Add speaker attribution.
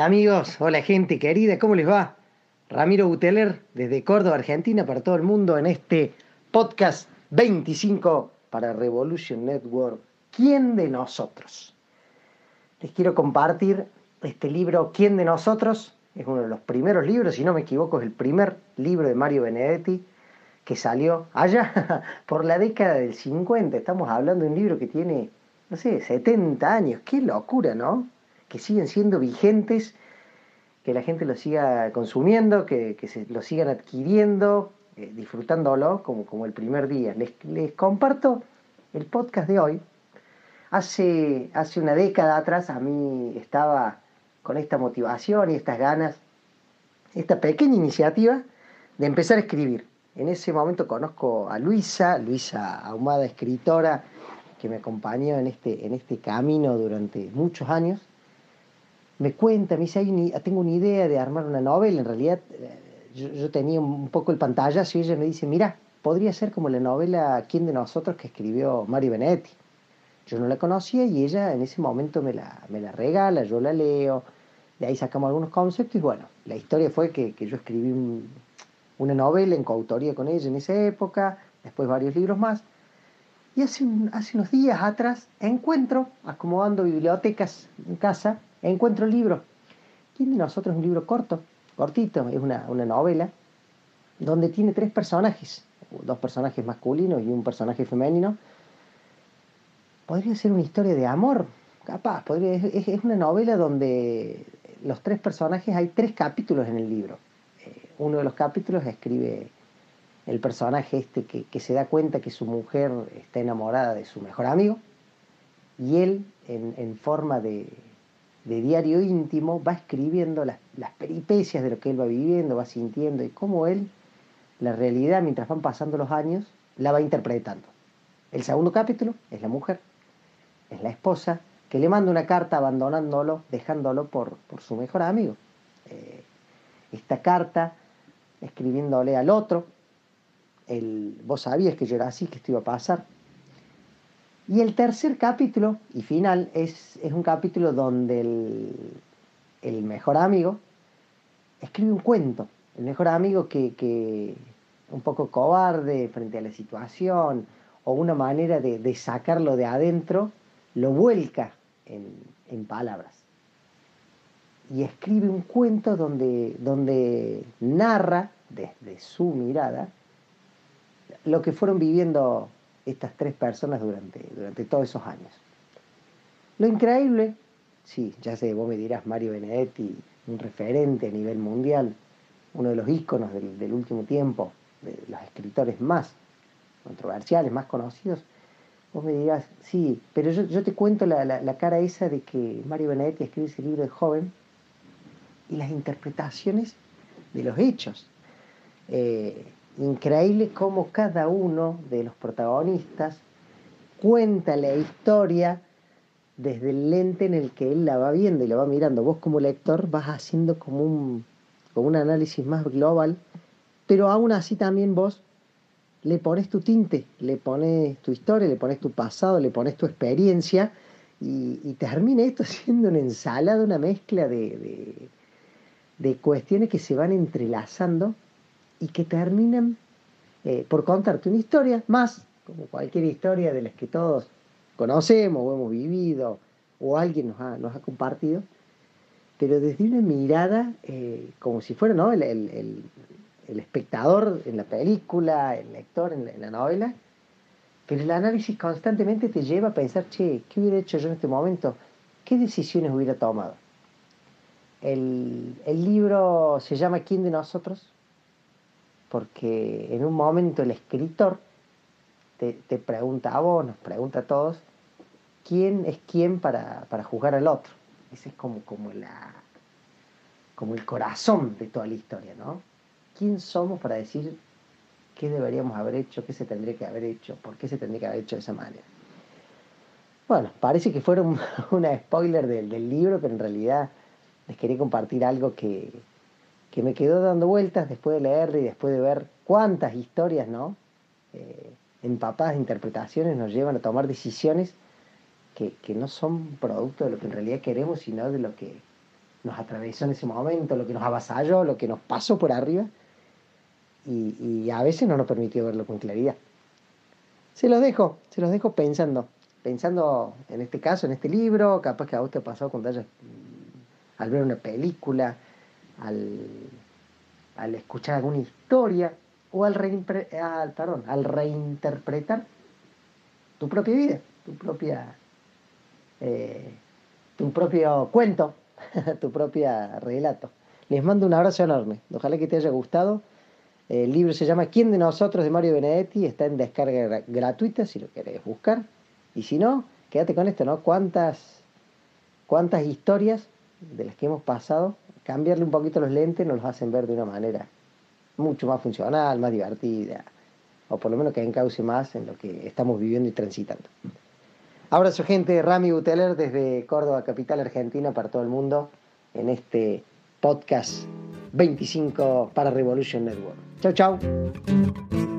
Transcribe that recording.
Speaker 1: Hola amigos, hola gente querida, ¿cómo les va? Ramiro Buteler desde Córdoba, Argentina, para todo el mundo en este podcast 25 para Revolution Network. ¿Quién de nosotros? Les quiero compartir este libro ¿Quién de nosotros? Es uno de los primeros libros, si no me equivoco, es el primer libro de Mario Benedetti que salió allá por la década del 50. Estamos hablando de un libro que tiene, no sé, 70 años. Qué locura, ¿no? Que siguen siendo vigentes, que la gente lo siga consumiendo, que, se lo sigan adquiriendo, eh, disfrutándolo como, como el primer día. Les, les, comparto el podcast de hoy. Hace, hace una década atrás a mí estaba con esta motivación y estas ganas, esta pequeña iniciativa de empezar a escribir. En ese momento conozco a Luisa, Luisa Ahumada, escritora, que me acompañó en este, en este camino durante muchos años me cuenta, me dice, tengo una idea de armar una novela, en realidad eh, yo, tenía un poco el pantallazo y ella me dice, mira, podría ser como la novela ¿Quién de nosotros? que escribió Mario Benedetti. Yo no la conocía y ella en ese momento me la, me la regala, yo la leo, de ahí sacamos algunos conceptos y bueno, la historia fue que, yo escribí una novela en coautoría con ella en esa época, después varios libros más. Y hace, hace unos días atrás encuentro, acomodando bibliotecas en casa, encuentro el libro. ¿Quién de nosotros es un libro corto? Cortito, es una, novela, donde tiene tres personajes, dos personajes masculinos y un personaje femenino. Podría ser una historia de amor, capaz, podría, es, una novela donde los tres personajes, hay tres capítulos en el libro. Eh, uno de los capítulos escribe el personaje este que, que, se da cuenta que su mujer está enamorada de su mejor amigo y él en forma de, de diario íntimo, va escribiendo las, peripecias de lo que él va viviendo, va sintiendo y cómo él, la realidad, mientras van pasando los años, la va interpretando. El segundo capítulo es la mujer, es la esposa, que le manda una carta abandonándolo, dejándolo por, su mejor amigo. Eh, esta carta, escribiéndole al otro, el, vos sabías que yo era así, que esto iba a pasar, y el tercer capítulo y final es, es un capítulo donde el, mejor amigo escribe un cuento. El mejor amigo que, que un poco cobarde frente a la situación o una manera de, sacarlo de adentro, lo vuelca en, palabras. Y escribe un cuento donde, donde narra desde su mirada lo que fueron viviendo estas tres personas durante, durante todos esos años. Lo increíble, sí, ya sé, vos me dirás Mario Benedetti, un referente a nivel mundial, uno de los íconos del, último tiempo, de los escritores más controversiales, más conocidos, vos me dirás, sí, pero yo, te cuento la, cara esa de que Mario Benedetti escribe ese libro de joven y las interpretaciones de los hechos. Eh, increíble cómo cada uno de los protagonistas cuenta la historia desde el lente en el que él la va viendo y la va mirando. Vos como lector vas haciendo como un, un análisis más global, pero aún así también vos le pones tu tinte, le pones tu historia, le pones tu pasado, le pones tu experiencia y, termina esto siendo una ensalada, una mezcla de, de cuestiones que se van entrelazando y que terminan eh, por contarte una historia más, como cualquier historia de las que todos conocemos o hemos vivido o alguien nos ha, nos ha compartido, pero desde una mirada eh, como si fuera ¿no? el, el, el, espectador en la película, el lector en la, en la, novela, pero el análisis constantemente te lleva a pensar, che, ¿qué hubiera hecho yo en este momento? ¿Qué decisiones hubiera tomado? El, el libro se llama ¿Quién de nosotros? Porque en un momento el escritor te, pregunta a vos, nos pregunta a todos, ¿quién es quién para, juzgar al otro? Esa es como, como la, como el corazón de toda la historia, ¿no? ¿Quién somos para decir qué deberíamos haber hecho, qué se tendría que haber hecho, por qué se tendría que haber hecho de esa manera? Bueno, parece que fueron una spoiler del, libro, pero en realidad les quería compartir algo que, que, me quedó dando vueltas después de leer y después de ver cuántas historias, ¿no? Eh, empapadas de interpretaciones nos llevan a tomar decisiones que, que, no son producto de lo que en realidad queremos, sino de lo que nos atravesó en ese momento, lo que nos avasalló, lo que nos pasó por arriba, y, y a veces no nos permitió verlo con claridad. Se los dejo, se los dejo pensando pensando en este caso, en este libro, capaz que a vos te ha pasado cuando hayas, mm, al ver una película, al, escuchar alguna historia o al, al reinterpretar tu propia vida, tu propia eh, tu propio cuento, tu propio relato. Les mando un abrazo enorme. Ojalá que te haya gustado. El libro se llama ¿Quién de nosotros? de Mario Benedetti. Está en descarga gratuita si lo querés buscar. Y si no, quédate con esto, ¿no? ¿Cuántas, cuántas historias de las que hemos pasado, cambiarle un poquito los lentes nos los hacen ver de una manera mucho más funcional, más divertida, o por lo menos que encauce más en lo que estamos viviendo y transitando. Abrazo gente, Rami Buteler desde Córdoba, capital argentina, para todo el mundo, en este podcast 25 para Revolution Network. Chau, chau.